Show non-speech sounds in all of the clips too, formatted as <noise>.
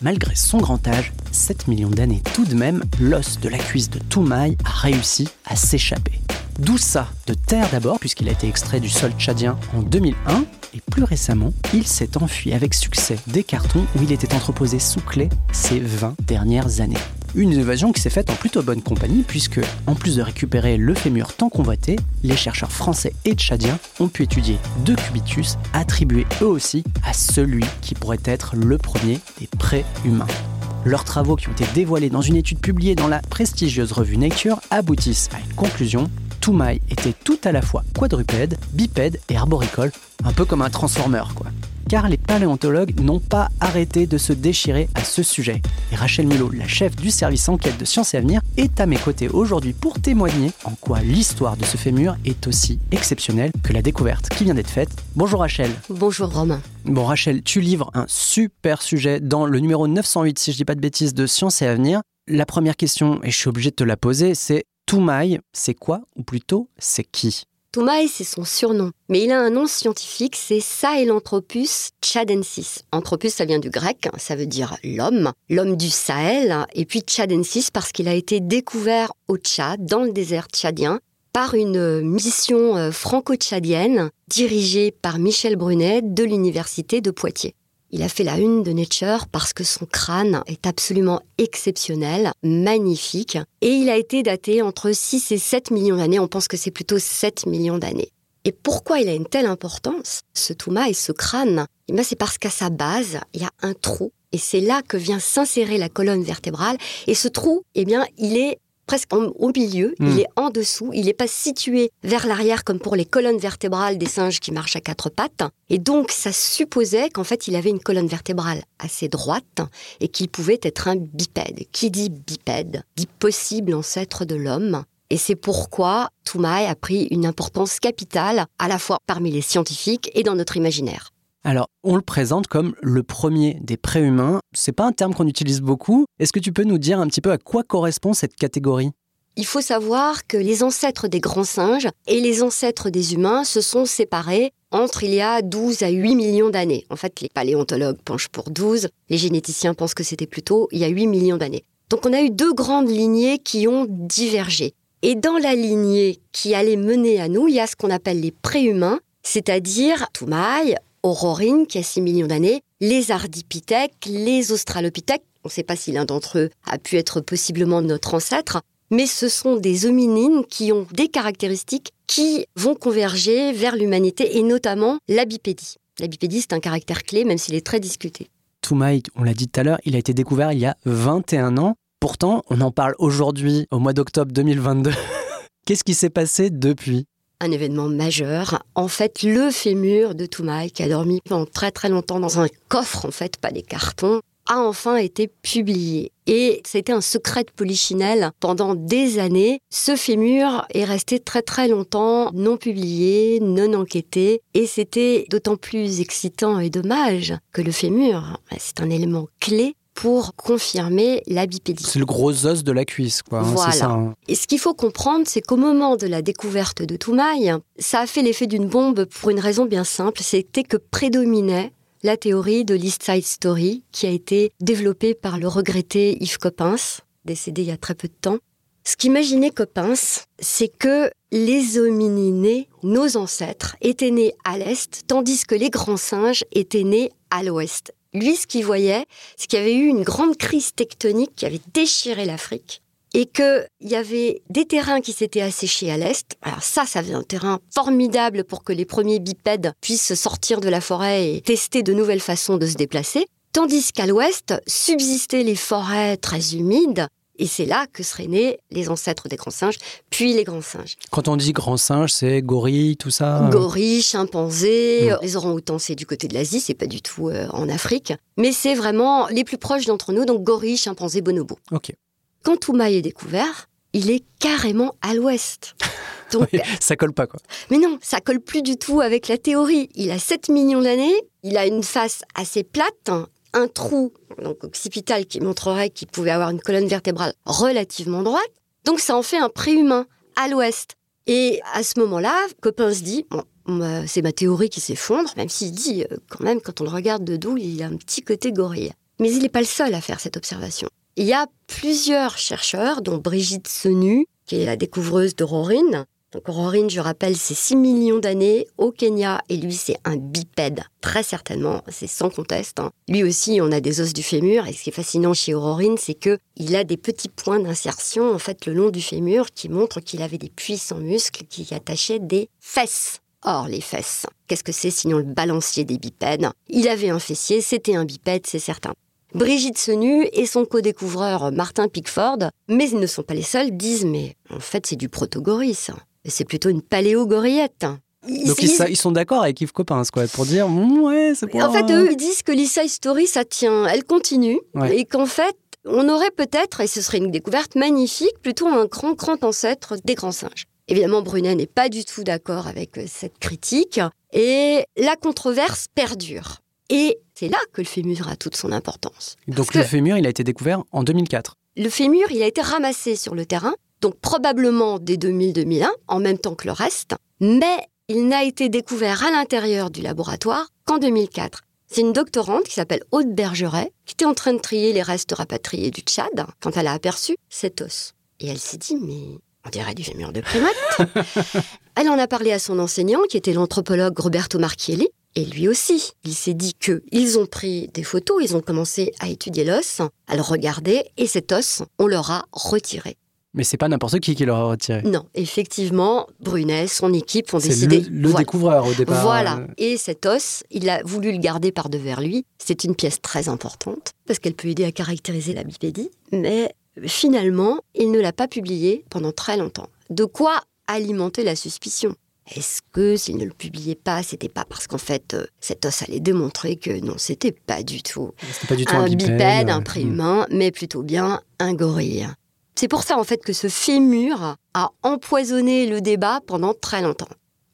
Malgré son grand âge, 7 millions d'années tout de même, l'os de la cuisse de Toumaï a réussi à s'échapper. D'où ça De terre d'abord, puisqu'il a été extrait du sol tchadien en 2001, et plus récemment, il s'est enfui avec succès des cartons où il était entreposé sous clé ces 20 dernières années. Une évasion qui s'est faite en plutôt bonne compagnie puisque, en plus de récupérer le fémur tant convoité, les chercheurs français et tchadiens ont pu étudier deux cubitus attribués eux aussi à celui qui pourrait être le premier des pré-humains. Leurs travaux qui ont été dévoilés dans une étude publiée dans la prestigieuse revue Nature aboutissent à une conclusion. Toumaï était tout à la fois quadrupède, bipède et arboricole, un peu comme un transformer quoi car les paléontologues n'ont pas arrêté de se déchirer à ce sujet. Et Rachel Mulot, la chef du service enquête de Sciences et Avenir, est à mes côtés aujourd'hui pour témoigner en quoi l'histoire de ce fémur est aussi exceptionnelle que la découverte qui vient d'être faite. Bonjour Rachel. Bonjour Romain. Bon Rachel, tu livres un super sujet dans le numéro 908, si je dis pas de bêtises, de Sciences et Avenir. La première question, et je suis obligé de te la poser, c'est Toumaï, c'est quoi, ou plutôt, c'est qui? Toumaï, c'est son surnom, mais il a un nom scientifique, c'est Sahelanthropus tchadensis. Anthropus, ça vient du grec, ça veut dire l'homme, l'homme du Sahel, et puis tchadensis parce qu'il a été découvert au Tchad, dans le désert tchadien, par une mission euh, franco-tchadienne dirigée par Michel Brunet de l'université de Poitiers. Il a fait la une de Nature parce que son crâne est absolument exceptionnel, magnifique, et il a été daté entre 6 et 7 millions d'années. On pense que c'est plutôt 7 millions d'années. Et pourquoi il a une telle importance, ce Touma et ce crâne? Eh C'est parce qu'à sa base, il y a un trou, et c'est là que vient s'insérer la colonne vertébrale. Et ce trou, eh bien, il est presque au milieu, il hmm. est en dessous, il n'est pas situé vers l'arrière comme pour les colonnes vertébrales des singes qui marchent à quatre pattes. Et donc, ça supposait qu'en fait, il avait une colonne vertébrale assez droite et qu'il pouvait être un bipède. Qui dit bipède dit possible ancêtre de l'homme. Et c'est pourquoi Toumaï a pris une importance capitale à la fois parmi les scientifiques et dans notre imaginaire. Alors, on le présente comme le premier des préhumains. C'est pas un terme qu'on utilise beaucoup. Est-ce que tu peux nous dire un petit peu à quoi correspond cette catégorie? Il faut savoir que les ancêtres des grands singes et les ancêtres des humains se sont séparés entre il y a 12 à 8 millions d'années. En fait, les paléontologues penchent pour 12, les généticiens pensent que c'était plutôt il y a 8 millions d'années. Donc on a eu deux grandes lignées qui ont divergé. Et dans la lignée qui allait mener à nous, il y a ce qu'on appelle les préhumains, c'est-à-dire Toumaï, Aurorine, qui a 6 millions d'années, les ardipithèques, les australopithèques. On ne sait pas si l'un d'entre eux a pu être possiblement notre ancêtre, mais ce sont des hominines qui ont des caractéristiques qui vont converger vers l'humanité et notamment la bipédie. La bipédie, c'est un caractère clé, même s'il est très discuté. Toumaï, on l'a dit tout à l'heure, il a été découvert il y a 21 ans. Pourtant, on en parle aujourd'hui, au mois d'octobre 2022. <laughs> Qu'est-ce qui s'est passé depuis? Un événement majeur. En fait, le fémur de Toumaï, qui a dormi pendant très très longtemps dans un coffre, en fait, pas des cartons, a enfin été publié. Et c'était un secret de polichinelle pendant des années. Ce fémur est resté très très longtemps non publié, non enquêté. Et c'était d'autant plus excitant et dommage que le fémur, c'est un élément clé pour confirmer la bipédie. C'est le gros os de la cuisse, quoi. Hein, voilà. Ça, hein. Et ce qu'il faut comprendre, c'est qu'au moment de la découverte de Toumaï, ça a fait l'effet d'une bombe pour une raison bien simple, c'était que prédominait la théorie de l'East Side Story qui a été développée par le regretté Yves Coppens, décédé il y a très peu de temps. Ce qu'imaginait Coppens, c'est que les homininés, nos ancêtres, étaient nés à l'est, tandis que les grands singes étaient nés à l'ouest. Lui, ce qu'il voyait, c'est qu'il y avait eu une grande crise tectonique qui avait déchiré l'Afrique. et qu'il y avait des terrains qui s'étaient asséchés à l'est. Alors ça, ça faisait un terrain formidable pour que les premiers bipèdes puissent sortir de la forêt et tester de nouvelles façons de se déplacer. Tandis qu'à l'ouest subsistaient les forêts très humides et c'est là que seraient nés les ancêtres des grands singes, puis les grands singes. Quand on dit grands singes, c'est gorille, tout ça Gorille, chimpanzé, mm. les orang-outans, c'est du côté de l'Asie, c'est pas du tout euh, en Afrique. Mais c'est vraiment les plus proches d'entre nous, donc gorille, chimpanzé, bonobo. Ok. Quand Toumaï est découvert, il est carrément à l'ouest. <laughs> Donc, ça colle pas quoi. Mais non, ça colle plus du tout avec la théorie. Il a 7 millions d'années, il a une face assez plate, un trou donc occipital qui montrerait qu'il pouvait avoir une colonne vertébrale relativement droite. Donc ça en fait un préhumain à l'ouest. Et à ce moment-là, Copain se dit, bon, c'est ma théorie qui s'effondre, même s'il dit euh, quand même, quand on le regarde de dos, il a un petit côté gorille. Mais il n'est pas le seul à faire cette observation. Il y a plusieurs chercheurs, dont Brigitte Senu, qui est la découvreuse de Rorine, donc Aurorine, je rappelle, c'est 6 millions d'années au Kenya et lui, c'est un bipède. Très certainement, c'est sans conteste. Hein. Lui aussi, on a des os du fémur et ce qui est fascinant chez Aurorine, c'est que il a des petits points d'insertion en fait le long du fémur qui montrent qu'il avait des puissants muscles qui attachaient des fesses. Or, les fesses, qu'est-ce que c'est sinon le balancier des bipèdes? Il avait un fessier, c'était un bipède, c'est certain. Brigitte Senu et son co-découvreur Martin Pickford, mais ils ne sont pas les seuls, disent mais en fait c'est du protogoris. ça c'est plutôt une paléo-gorillette. Donc ils, sont d'accord avec Yves Coppens, quoi, pour dire ouais, c'est En fait, eux, ils disent que l'Issa Story, ça tient, elle continue, et qu'en fait, on aurait peut-être, et ce serait une découverte magnifique, plutôt un grand, grand ancêtre des grands singes. Évidemment, Brunet n'est pas du tout d'accord avec euh, cette critique, et la controverse perdure. Et c'est là que le fémur a toute son importance. Donc le fémur, il a été découvert en 2004. Le fémur, il a été ramassé sur le terrain donc probablement dès 2000-2001, en même temps que le reste, mais il n'a été découvert à l'intérieur du laboratoire qu'en 2004. C'est une doctorante qui s'appelle Aude Bergeret qui était en train de trier les restes rapatriés du Tchad quand elle a aperçu cet os. Et elle s'est dit, mais on dirait du fémur de primate. <laughs> elle en a parlé à son enseignant qui était l'anthropologue Roberto Marchielli. Et lui aussi, il s'est dit que ils ont pris des photos, ils ont commencé à étudier l'os, à le regarder, et cet os, on leur a retiré. Mais c'est pas n'importe qui qui l'aura retiré. Non, effectivement, Brunet, son équipe ont décidé. C'est le, découvreur au départ. Voilà. Et cet os, il a voulu le garder par devers lui. C'est une pièce très importante parce qu'elle peut aider à caractériser la bipédie. Mais finalement, il ne l'a pas publié pendant très longtemps. De quoi alimenter la suspicion? Est-ce que s'il ne le publiait pas, c'était pas parce qu'en fait euh, cet os allait démontrer que non, c'était pas du tout, pas du tout un, bipède, un préhumain, mais plutôt bien un gorille? C'est pour ça en fait que ce fémur a empoisonné le débat pendant très longtemps.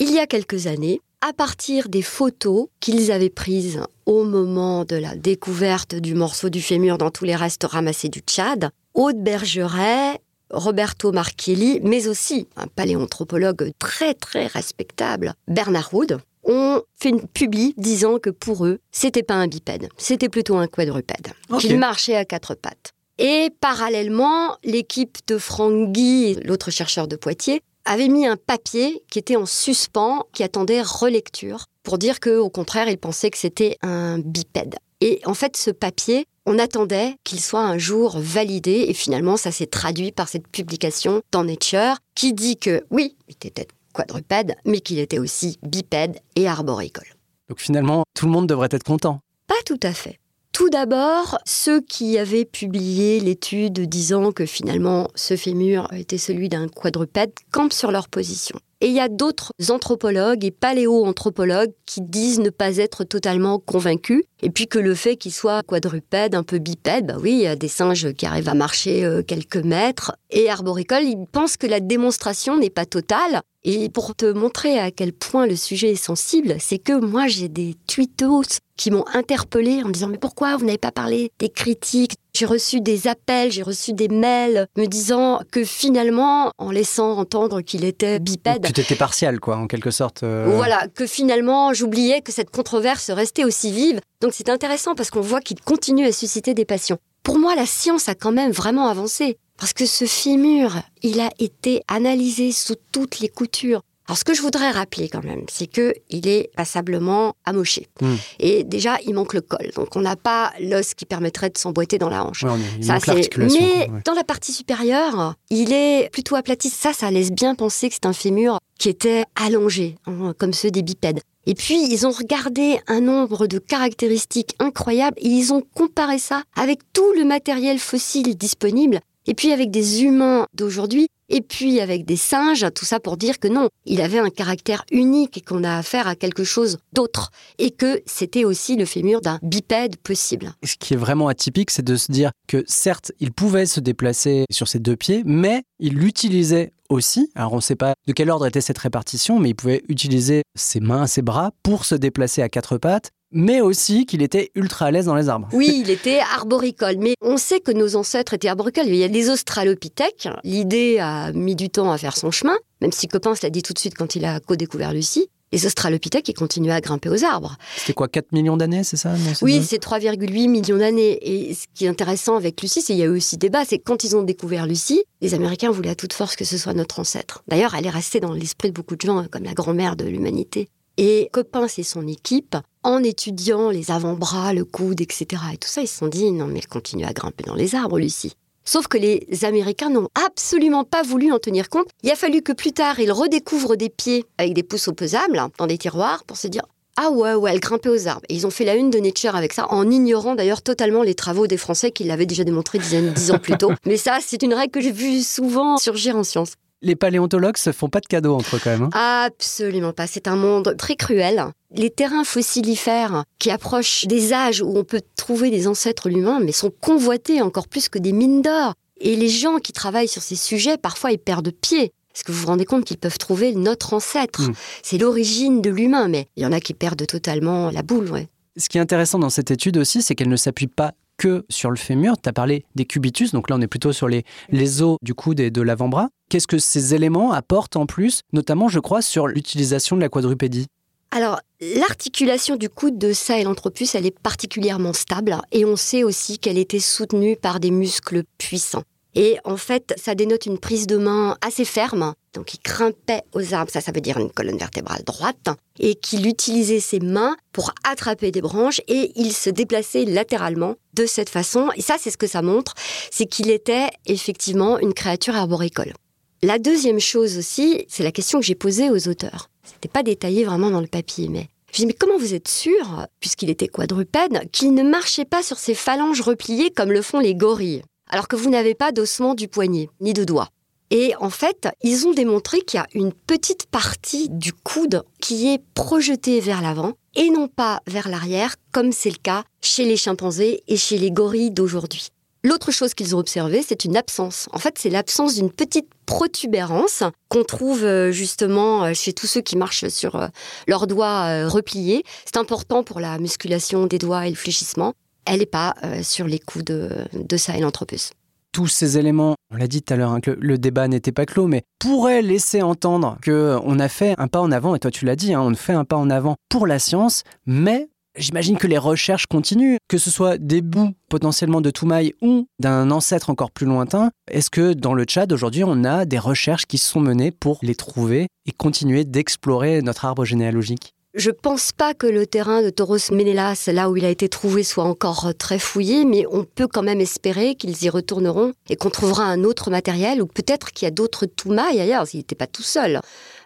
Il y a quelques années, à partir des photos qu'ils avaient prises au moment de la découverte du morceau du fémur dans tous les restes ramassés du Tchad, Aude Bergeret, Roberto Marchielli, mais aussi un paléanthropologue très très respectable, Bernard Wood, ont fait une publi disant que pour eux, c'était pas un bipède, c'était plutôt un quadrupède, qu'il marchait à quatre pattes. Et parallèlement, l'équipe de Franck Guy, l'autre chercheur de Poitiers, avait mis un papier qui était en suspens, qui attendait relecture, pour dire qu'au contraire, il pensait que c'était un bipède. Et en fait, ce papier, on attendait qu'il soit un jour validé, et finalement, ça s'est traduit par cette publication dans Nature, qui dit que oui, il était quadrupède, mais qu'il était aussi bipède et arboricole. Donc finalement, tout le monde devrait être content. Pas tout à fait. Tout d'abord, ceux qui avaient publié l'étude disant que finalement ce fémur était celui d'un quadrupède campent sur leur position. Et il y a d'autres anthropologues et paléoanthropologues qui disent ne pas être totalement convaincus. Et puis que le fait qu'il soit quadrupède, un peu bipède, bah oui, il y a des singes qui arrivent à marcher euh, quelques mètres. Et arboricole, ils pensent que la démonstration n'est pas totale. Et pour te montrer à quel point le sujet est sensible, c'est que moi j'ai des tweetos qui m'ont interpellé en me disant mais pourquoi vous n'avez pas parlé des critiques? J'ai reçu des appels, j'ai reçu des mails me disant que finalement, en laissant entendre qu'il était bipède, tu étais partial quoi, en quelque sorte. Euh. Voilà, que finalement j'oubliais que cette controverse restait aussi vive. Donc c'est intéressant parce qu'on voit qu'il continue à susciter des passions. Pour moi, la science a quand même vraiment avancé. Parce que ce fémur, il a été analysé sous toutes les coutures. Alors, ce que je voudrais rappeler quand même, c'est que il est passablement amoché. Hmm. Et déjà, il manque le col. Donc, on n'a pas l'os qui permettrait de s'emboîter dans la hanche. Ouais, Ça, c'est- Mais ouais. dans la partie supérieure, il est plutôt aplati. Ça, ça laisse bien penser que c'est un fémur qui était allongé, hein, comme ceux des bipèdes. Et puis, ils ont regardé un nombre de caractéristiques incroyables et ils ont comparé ça avec tout le matériel fossile disponible, et puis avec des humains d'aujourd'hui, et puis avec des singes, tout ça pour dire que non, il avait un caractère unique et qu'on a affaire à quelque chose d'autre, et que c'était aussi le fémur d'un bipède possible. Ce qui est vraiment atypique, c'est de se dire que certes, il pouvait se déplacer sur ses deux pieds, mais il l'utilisait aussi. Alors on ne sait pas de quel ordre était cette répartition, mais il pouvait utiliser ses mains, ses bras pour se déplacer à quatre pattes, mais aussi qu'il était ultra à l'aise dans les arbres. Oui, il était arboricole, mais on sait que nos ancêtres étaient arboricoles. Il y a des australopithèques. L'idée a mis du temps à faire son chemin, même si Coppens l'a dit tout de suite quand il a co-découvert Lucie. Les australopithèques, ils continuaient à grimper aux arbres. C'était quoi, 4 millions d'années, c'est ça non, Oui, c'est 3,8 millions d'années. Et ce qui est intéressant avec Lucie, c'est qu'il y a eu aussi débat, c'est quand ils ont découvert Lucie, les Américains voulaient à toute force que ce soit notre ancêtre. D'ailleurs, elle est restée dans l'esprit de beaucoup de gens comme la grand-mère de l'humanité. Et Coppens et son équipe, en étudiant les avant-bras, le coude, etc., et tout ça, ils se sont dit, non mais elle continue à grimper dans les arbres, Lucie. Sauf que les Américains n'ont absolument pas voulu en tenir compte. Il a fallu que plus tard, ils redécouvrent des pieds avec des pouces opposables hein, dans des tiroirs pour se dire ah ouais, ouais, elle grimpait aux arbres. Et ils ont fait la une de Nature avec ça, en ignorant d'ailleurs totalement les travaux des Français qui l'avaient déjà démontré dix, dix ans plus tôt. <laughs> Mais ça, c'est une règle que j'ai vue souvent surgir en science. Les paléontologues se font pas de cadeaux entre eux quand même. hein. Absolument pas. C'est un monde très cruel. Les terrains fossilifères qui approchent des âges où on peut trouver des ancêtres humains, mais sont convoités encore plus que des mines d'or. Et les gens qui travaillent sur ces sujets, parfois, ils perdent pied. Est-ce que vous vous rendez compte qu'ils peuvent trouver notre ancêtre? Mm. C'est l'origine de l'humain, mais il y en a qui perdent totalement la boule. Ouais. Ce qui est intéressant dans cette étude aussi, c'est qu'elle ne s'appuie pas que sur le fémur. Tu as parlé des cubitus, donc là on est plutôt sur les, os du coude et de l'avant-bras. Qu'est-ce que ces éléments apportent en plus, notamment je crois sur l'utilisation de la quadrupédie? Alors, l'articulation du coude de Sahelanthropus, elle est particulièrement stable et on sait aussi qu'elle était soutenue par des muscles puissants. Et en fait, ça dénote une prise de main assez ferme. Donc, il grimpait aux arbres, ça, ça veut dire une colonne vertébrale droite, et qu'il utilisait ses mains pour attraper des branches et il se déplaçait latéralement de cette façon. Et ça, c'est ce que ça montre, c'est qu'il était effectivement une créature arboricole. La deuxième chose aussi, c'est la question que j'ai posée aux auteurs. C'était pas détaillé vraiment dans le papier, mais je dis mais comment vous êtes sûr, puisqu'il était quadrupède, qu'il ne marchait pas sur ses phalanges repliées comme le font les gorilles, alors que vous n'avez pas d'ossement du poignet ni de doigt? Et en fait, ils ont démontré qu'il y a une petite partie du coude qui est projetée vers l'avant et non pas vers l'arrière, comme c'est le cas chez les chimpanzés et chez les gorilles d'aujourd'hui. L'autre chose qu'ils ont observée, c'est une absence. En fait, c'est l'absence d'une petite protubérance qu'on trouve euh, justement euh, chez tous ceux qui marchent sur euh, leurs doigts repliés. C'est important pour la musculation des doigts et le fléchissement. Elle n'est pas sur les coups de, de Sahelanthropus. Tous ces éléments, on l'a dit tout à l'heure, hein, que le, débat n'était pas clos, mais pourraient laisser entendre qu'on a fait un pas en avant, et toi tu l'as dit, hein, on fait un pas en avant pour la science, mais J'imagine que les recherches continuent, que ce soit des bouts potentiellement de Toumaï ou d'un ancêtre encore plus lointain. Est-ce que dans le Tchad aujourd'hui, on a des recherches qui sont menées pour les trouver et continuer d'explorer notre arbre généalogique? Je pense pas que le terrain de Toros Menelas, là où il a été trouvé, soit encore très fouillé, mais on peut quand même espérer qu'ils y retourneront et qu'on trouvera un autre matériel, ou peut-être qu'il y a d'autres Toumaï ailleurs, il n'était pas tout seul,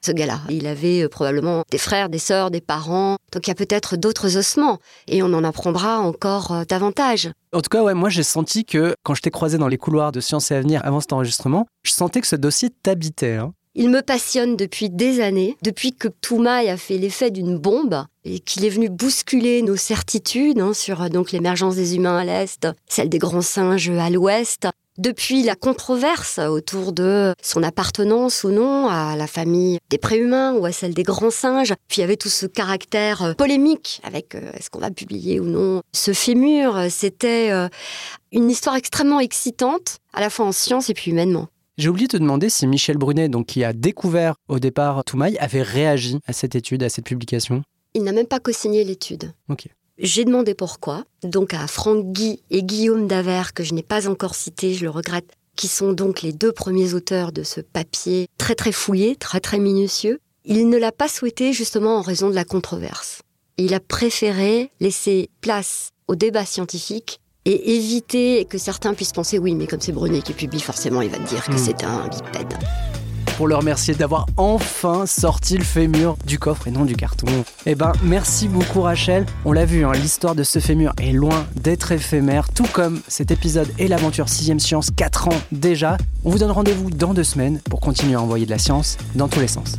ce gars-là. Il avait euh, probablement des frères, des sœurs, des parents, donc il y a peut-être d'autres ossements, et on en apprendra encore euh, davantage. En tout cas, ouais, moi j'ai senti que quand je t'ai croisé dans les couloirs de Sciences et Avenir avant cet enregistrement, je sentais que ce dossier t'habitait. Hein. Il me passionne depuis des années, depuis que Toumaï a fait l'effet d'une bombe et qu'il est venu bousculer nos certitudes hein, sur donc l'émergence des humains à l'est, celle des grands singes à l'ouest. Depuis la controverse autour de son appartenance ou non à la famille des préhumains ou à celle des grands singes, puis il y avait tout ce caractère euh, polémique avec euh, est-ce qu'on va publier ou non ce fémur. C'était euh, une histoire extrêmement excitante, à la fois en science et puis humainement. J'ai oublié de te demander si Michel Brunet, donc qui a découvert au départ Toumaï, avait réagi à cette étude, à cette publication. Il n'a même pas co-signé l'étude. Ok. J'ai demandé pourquoi, donc à Franck Guy et Guillaume Davert, que je n'ai pas encore cité, je le regrette, qui sont donc les deux premiers auteurs de ce papier très très fouillé, très très minutieux. il ne l'a pas souhaité justement en raison de la controverse. Il a préféré laisser place au débat scientifique et éviter que certains puissent penser oui, mais comme c'est Brunet qui publie, forcément, il va te dire que Hmm. c'est un bipède. Pour le remercier d'avoir enfin sorti le fémur du coffre et non du carton. Eh ben, merci beaucoup Rachel. On l'a vu, hein, l'histoire de ce fémur est loin d'être éphémère, tout comme cet épisode et l'aventure 6ème Science, 4 ans déjà. On vous donne rendez-vous dans deux semaines pour continuer à envoyer de la science dans tous les sens.